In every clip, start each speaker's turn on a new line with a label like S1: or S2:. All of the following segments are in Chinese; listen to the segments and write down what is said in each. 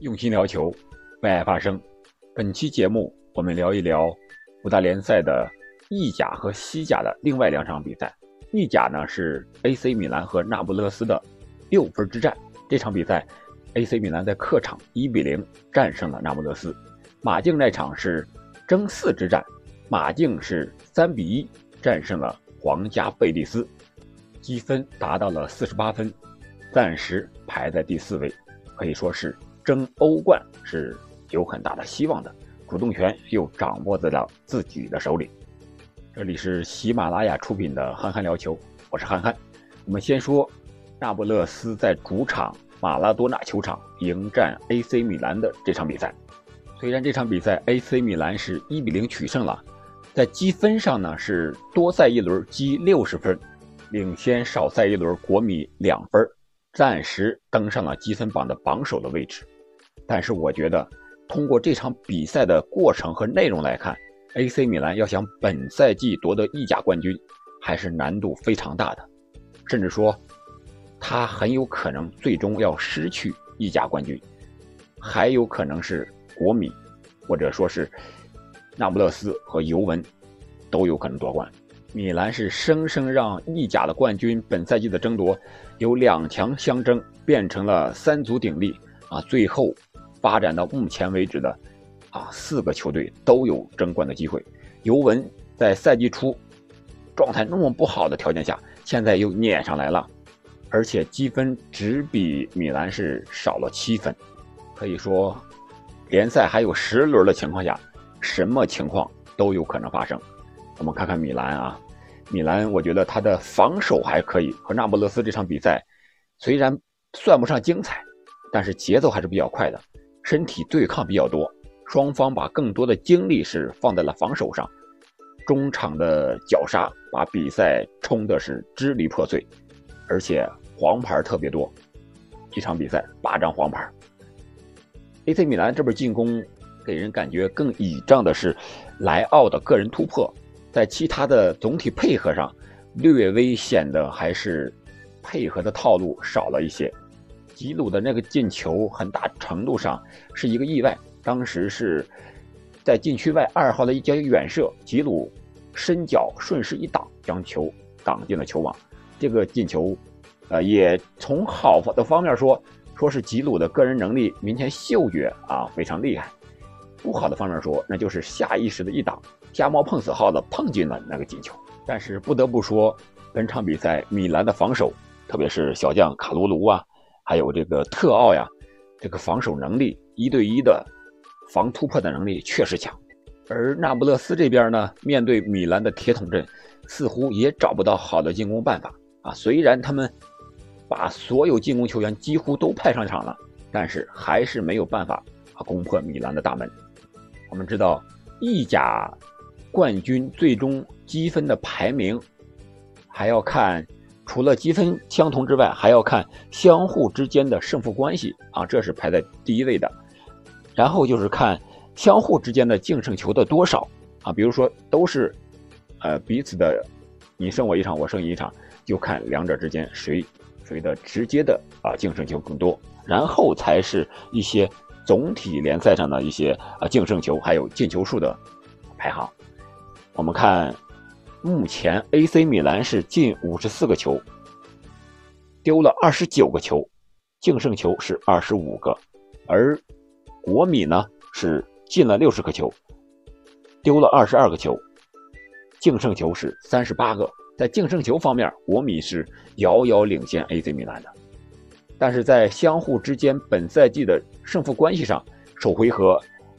S1: 用心聊球，为爱发声。本期节目我们聊一聊五大联赛的意甲和西甲的另外两场比赛。意甲呢是 AC 米兰和那不勒斯的六分之战。这场比赛，AC 米兰在客场1比0战胜了那不勒斯。马竞那场是争四之战，马竞是3比1战胜了皇家贝蒂斯，积分达到了48分，暂时排在第四位，可以说是。争欧冠是有很大的希望的，主动权又掌握在了自己的手里。这里是喜马拉雅出品的《憨憨聊球》，我是憨憨。我们先说那不勒斯在主场马拉多纳球场迎战 AC 米兰的这场比赛。虽然这场比赛 AC 米兰是一比零取胜了，在积分上呢是多赛一轮积六十分，领先少赛一轮国米两分，暂时登上了积分榜的榜首的位置。但是我觉得，通过这场比赛的过程和内容来看，AC 米兰要想本赛季夺得意甲冠军，还是难度非常大的，甚至说，他很有可能最终要失去意甲冠军，还有可能是国米，或者说是那不勒斯和尤文，都有可能夺冠。米兰是生生让意甲的冠军本赛季的争夺由两强相争变成了三足鼎立啊，最后。发展到目前为止的，啊，四个球队都有争冠的机会。尤文在赛季初状态那么不好的条件下，现在又撵上来了，而且积分只比米兰是少了七分。可以说，联赛还有十轮的情况下，什么情况都有可能发生。我们看看米兰啊，米兰，我觉得他的防守还可以。和那不勒斯这场比赛虽然算不上精彩，但是节奏还是比较快的。身体对抗比较多，双方把更多的精力是放在了防守上，中场的绞杀把比赛冲的是支离破碎，而且黄牌特别多，一场比赛八张黄牌。AC 米兰这边进攻给人感觉更倚仗的是莱奥的个人突破，在其他的总体配合上略微显得还是配合的套路少了一些。吉鲁的那个进球，很大程度上是一个意外。当时是在禁区外二号的一脚远射，吉鲁伸脚顺势一挡，将球挡进了球网。这个进球，呃，也从好的方面说，说是吉鲁的个人能力、明显嗅觉啊非常厉害；不好的方面说，那就是下意识的一挡，瞎猫碰死耗子，碰进了那个进球。但是不得不说，本场比赛米兰的防守，特别是小将卡卢卢啊。还有这个特奥呀，这个防守能力，一对一的防突破的能力确实强。而那不勒斯这边呢，面对米兰的铁桶阵，似乎也找不到好的进攻办法啊。虽然他们把所有进攻球员几乎都派上场了，但是还是没有办法啊攻破米兰的大门。我们知道，意甲冠军最终积分的排名还要看。除了积分相同之外，还要看相互之间的胜负关系啊，这是排在第一位的。然后就是看相互之间的净胜球的多少啊，比如说都是，呃，彼此的你胜我一场，我胜你一场，就看两者之间谁谁的直接的啊净胜球更多。然后才是一些总体联赛上的一些啊净胜球，还有进球数的排行。我们看。目前 AC 米兰是进五十四个球，丢了二十九个球，净胜球是二十五个，而国米呢是进了六十个球，丢了二十二个球，净胜球是三十八个。在净胜球方面，国米是遥遥领先 AC 米兰的，但是在相互之间本赛季的胜负关系上，首回合，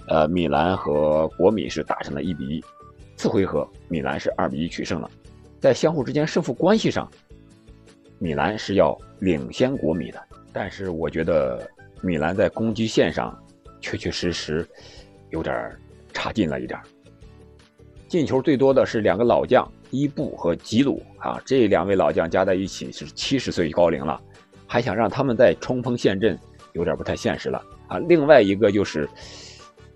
S1: 呃，米兰和国米是打成了一比一。次回合，米兰是二比一取胜了，在相互之间胜负关系上，米兰是要领先国米的。但是我觉得米兰在攻击线上确确实实有点差劲了一点。进球最多的是两个老将伊布和吉鲁啊，这两位老将加在一起是七十岁高龄了，还想让他们再冲锋陷阵，有点不太现实了啊。另外一个就是。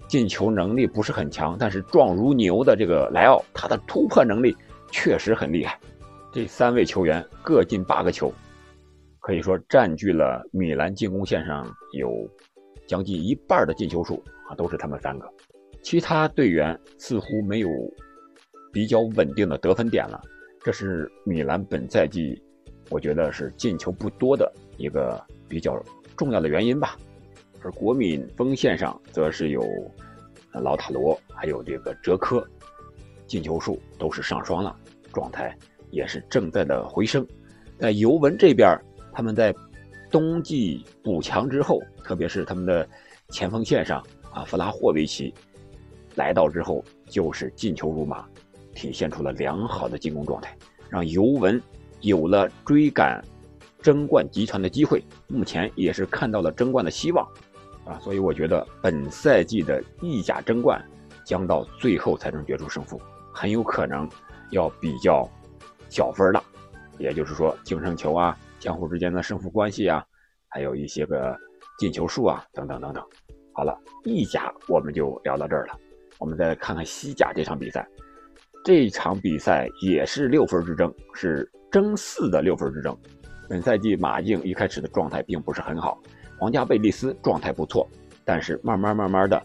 S1: 进球能力不是很强，但是壮如牛的这个莱奥，他的突破能力确实很厉害。这三位球员各进八个球，可以说占据了米兰进攻线上有将近一半的进球数啊都是他们三个，其他队员似乎没有比较稳定的得分点了。这是米兰本赛季我觉得是进球不多的一个比较重要的原因吧。而国米锋线上则是有老塔罗，还有这个哲科，进球数都是上双了，状态也是正在的回升。在尤文这边，他们在冬季补强之后，特别是他们的前锋线上啊，弗拉霍维奇来到之后，就是进球如麻，体现出了良好的进攻状态，让尤文有了追赶争冠集团的机会。目前也是看到了争冠的希望啊，所以我觉得本赛季的意甲争冠将到最后才能决出胜负，很有可能要比较小分了，也就是说净胜球啊。相互之间的胜负关系啊，还有一些个进球数啊，等等等等。好了，意甲我们就聊到这儿了。我们再看看西甲这场比赛，这场比赛也是六分之争，是争四的六分之争。本赛季马竞一开始的状态并不是很好，皇家贝蒂斯状态不错，但是慢慢慢慢的，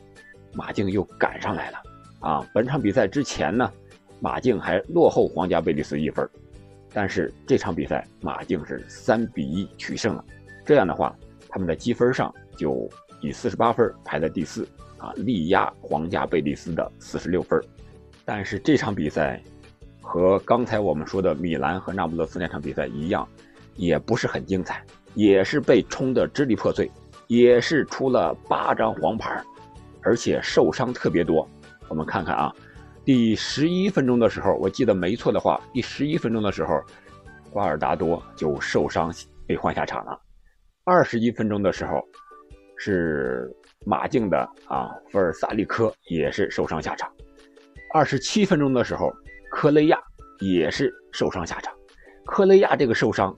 S1: 马竞又赶上来了。啊，本场比赛之前呢，马竞还落后皇家贝蒂斯一分。但是这场比赛马竞是三比一取胜了，这样的话，他们的积分上就以四十八分排在第四啊，力压皇家贝蒂斯的四十六分。但是这场比赛和刚才我们说的米兰和那不勒斯那场比赛一样，也不是很精彩，也是被冲得支离破碎，也是出了八张黄牌，而且受伤特别多。我们看看啊。第十一分钟的时候，我记得没错的话，第十一分钟的时候，瓜尔达多就受伤被换下场了。二十一分钟的时候，是马竞的啊，菲尔萨利科也是受伤下场。二十七分钟的时候，科雷亚也是受伤下场。科雷亚这个受伤，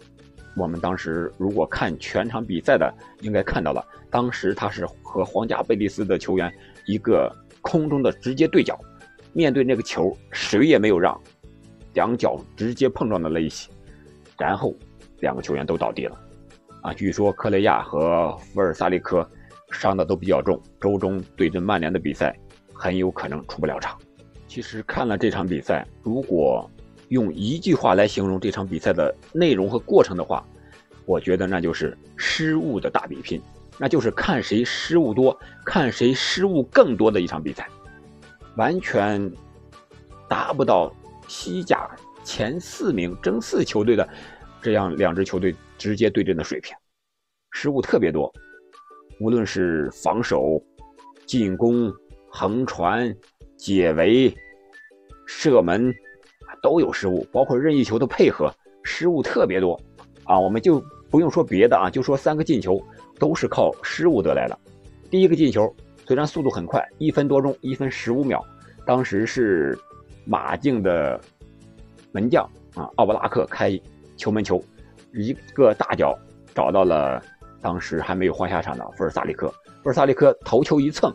S1: 我们当时如果看全场比赛的，应该看到了，当时他是和皇家贝蒂斯的球员一个空中的直接对角。面对那个球，谁也没有让，两脚直接碰撞在了一起，然后两个球员都倒地了。啊，据说科雷亚和福尔萨利科伤的都比较重，周中对阵曼联的比赛很有可能出不了场。其实看了这场比赛，如果用一句话来形容这场比赛的内容和过程的话，我觉得那就是失误的大比拼，那就是看谁失误多，看谁失误更多的一场比赛。完全达不到西甲前四名争四球队的这样两支球队直接对阵的水平，失误特别多，无论是防守、进攻、横传、解围、射门都有失误，包括任意球的配合，失误特别多啊！我们就不用说别的啊，就说三个进球都是靠失误得来的。第一个进球。虽然速度很快，一分多钟，一分十五秒，当时是马竞的门将啊奥布拉克开球门球，一个大脚找到了当时还没有换下场的福尔萨利科，福尔萨利科头球一蹭，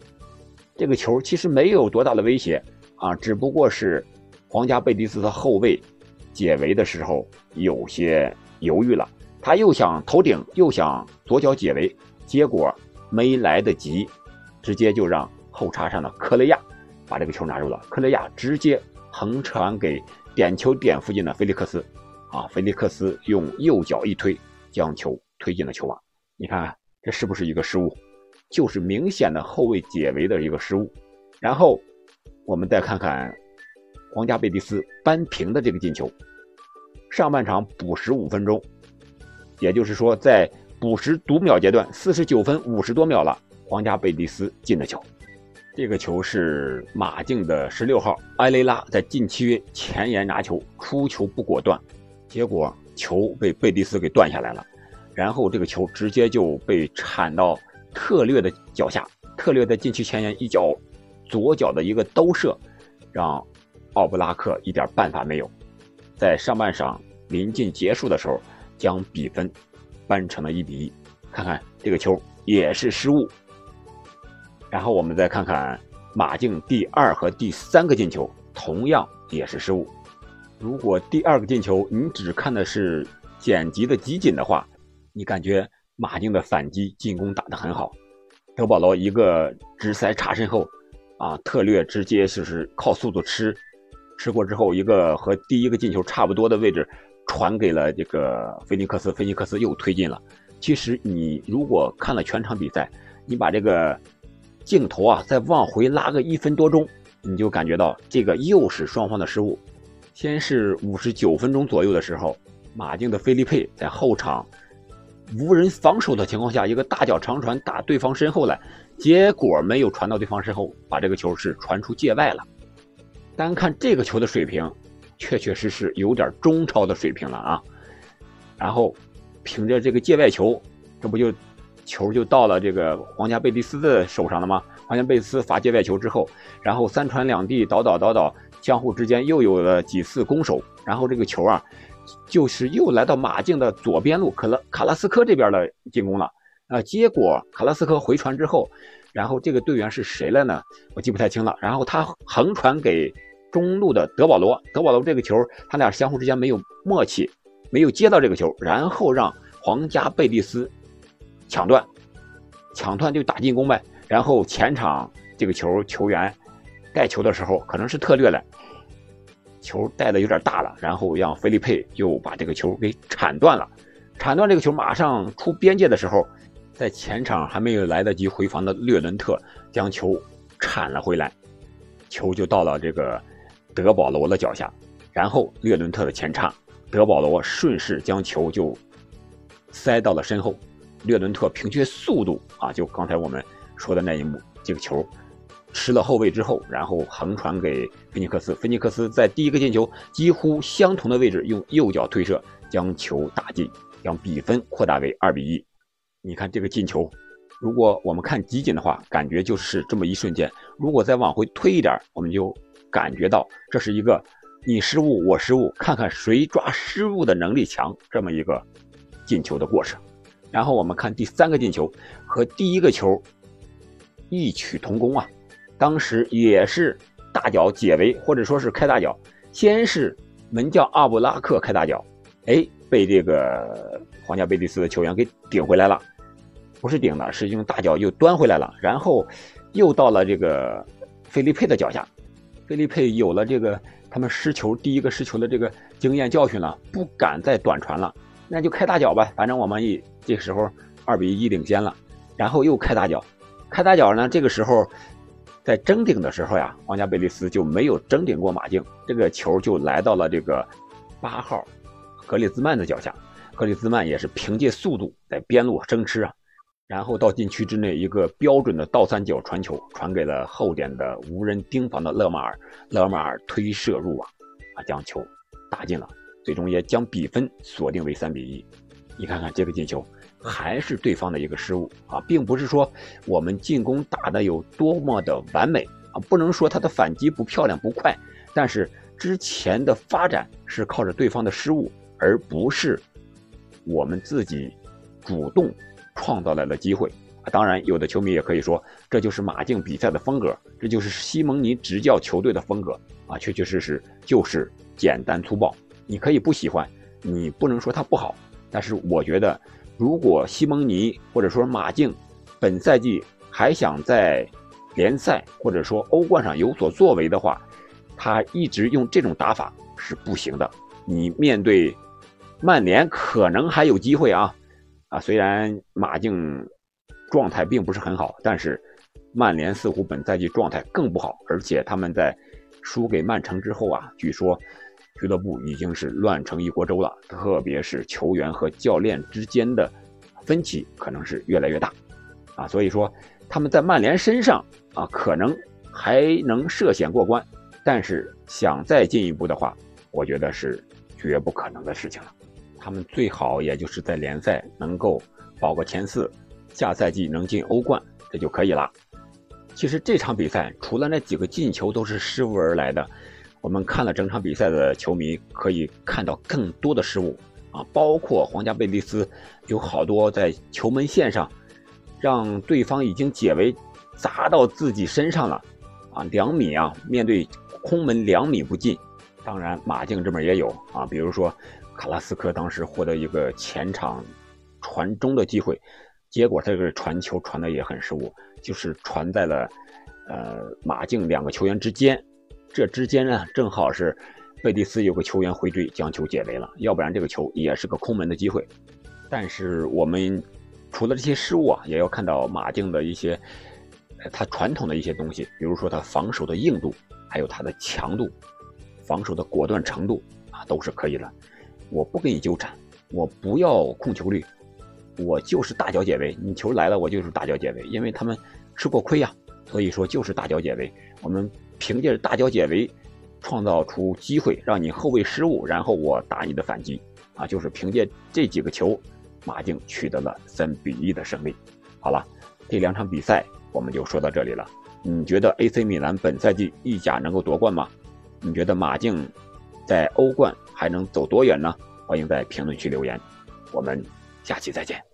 S1: 这个球其实没有多大的威胁啊，只不过是皇家贝蒂斯的后卫解围的时候有些犹豫了，他又想头顶又想左脚解围，结果没来得及。直接就让后插上的科雷亚把这个球拿住了。科雷亚直接横传给点球点附近的菲利克斯，啊，菲利克斯用右脚一推，将球推进了球网。你看这是不是一个失误？就是明显的后卫解围的一个失误。然后我们再看看皇家贝蒂斯扳平的这个进球。上半场补时五分钟，也就是说在补时读秒阶段，四十九分五十多秒了。皇家贝蒂斯进的球，这个球是马竞的十六号埃雷拉在禁区前沿拿球，出球不果断，结果球被贝蒂斯给断下来了，然后这个球直接就被铲到特略的脚下，特略在禁区前沿一脚左脚的一个兜射，让奥布拉克一点办法没有，在上半场临近结束的时候将比分扳成了一比一，看看这个球也是失误。然后我们再看看马竞第二和第三个进球，同样也是失误。如果第二个进球你只看的是剪辑的集锦的话，你感觉马竞的反击进攻打得很好。德保罗一个直塞插身后，啊，特略直接就是靠速度吃，吃过之后一个和第一个进球差不多的位置传给了这个菲尼克斯，菲尼克斯又推进了。其实你如果看了全场比赛，你把这个镜头啊再往回拉个一分多钟，你就感觉到这个又是双方的失误。先是五十九分钟左右的时候，马竞的菲利佩在后场无人防守的情况下，一个大脚长传打对方身后来，结果没有传到对方身后，把这个球是传出界外了。单看这个球的水平，确确实实有点中超的水平了啊。然后。凭着这个界外球，这不就球就到了这个皇家贝蒂斯的手上了吗？皇家贝蒂斯罚界外球之后，然后三传两递，倒倒倒倒，相互之间又有了几次攻守，然后这个球啊，就是又来到马竞的左边路，可了卡拉斯科这边的进攻了啊。结果卡拉斯科回传之后，然后这个队员是谁了呢？我记不太清了。然后他横传给中路的德保罗，德保罗这个球，他俩相互之间没有默契。没有接到这个球，然后让皇家贝蒂斯抢断，抢断就打进攻呗。然后前场这个球球员带球的时候可能是特略了，球带的有点大了，然后让菲利佩又把这个球给铲断了。铲断这个球马上出边界的时候，在前场还没有来得及回防的略伦特将球铲了回来，球就到了这个德保罗的脚下，然后略伦特的前插。德保罗顺势将球就塞到了身后，略伦特凭借速度啊，就刚才我们说的那一幕，这个球吃了后卫之后，然后横传给菲尼克斯，菲尼克斯在第一个进球几乎相同的位置用右脚推射将球打进，将比分扩大为二比一。你看这个进球，如果我们看集锦的话，感觉就是这么一瞬间；如果再往回推一点，我们就感觉到这是一个。你失误，我失误，看看谁抓失误的能力强，这么一个进球的过程。然后我们看第三个进球和第一个球异曲同工啊，当时也是大脚解围或者说是开大脚，先是门将阿布拉克开大脚，哎，被这个皇家贝蒂斯的球员给顶回来了，不是顶的，是用大脚又端回来了，然后又到了这个菲利佩的脚下，菲利佩有了这个。他们失球第一个失球的这个经验教训了，不敢再短传了，那就开大脚吧。反正我们一这时候二比一领先了，然后又开大脚，开大脚呢。这个时候在争顶的时候呀，皇家贝利斯就没有争顶过马竞，这个球就来到了这个八号格里兹曼的脚下，格里兹曼也是凭借速度在边路争吃啊。然后到禁区之内，一个标准的倒三角传球，传给了后点的无人盯防的勒马尔。勒马尔推射入网，啊，将球打进了，最终也将比分锁定为三比一。你看看这个进球，还是对方的一个失误啊，并不是说我们进攻打的有多么的完美啊，不能说他的反击不漂亮不快，但是之前的发展是靠着对方的失误，而不是我们自己主动。创造来了机会！当然，有的球迷也可以说，这就是马竞比赛的风格，这就是西蒙尼执教球队的风格啊！确确实实就是简单粗暴。你可以不喜欢，你不能说他不好。但是我觉得，如果西蒙尼或者说马竞本赛季还想在联赛或者说欧冠上有所作为的话，他一直用这种打法是不行的。你面对曼联可能还有机会啊！啊，虽然马竞状态并不是很好，但是曼联似乎本赛季状态更不好，而且他们在输给曼城之后啊，据说俱乐部已经是乱成一锅粥了，特别是球员和教练之间的分歧可能是越来越大，啊，所以说他们在曼联身上啊，可能还能涉险过关，但是想再进一步的话，我觉得是绝不可能的事情了。他们最好也就是在联赛能够保个前四，下赛季能进欧冠，这就可以了。其实这场比赛除了那几个进球都是失误而来的，我们看了整场比赛的球迷可以看到更多的失误啊，包括皇家贝蒂斯有好多在球门线上让对方已经解围砸到自己身上了啊，两米啊，面对空门两米不进。当然马竞这边也有啊，比如说。卡拉斯科当时获得一个前场传中的机会，结果这个传球传的也很失误，就是传在了呃马竞两个球员之间，这之间呢正好是贝蒂斯有个球员回追将球解围了，要不然这个球也是个空门的机会。但是我们除了这些失误啊，也要看到马竞的一些他传统的一些东西，比如说他防守的硬度，还有他的强度，防守的果断程度啊都是可以的。我不跟你纠缠，我不要控球率。我就是大脚解围，你球来了，我就是大脚解围，因为他们吃过亏呀，所以说就是大脚解围。我们凭借着大脚解围，创造出机会，让你后卫失误，然后我打你的反击，啊，就是凭借这几个球，马竞取得了三比一的胜利。好了，这两场比赛我们就说到这里了。你觉得 AC 米兰本赛季意甲能够夺冠吗？你觉得马竞在欧冠还能走多远呢？欢迎在评论区留言，我们。下期再见。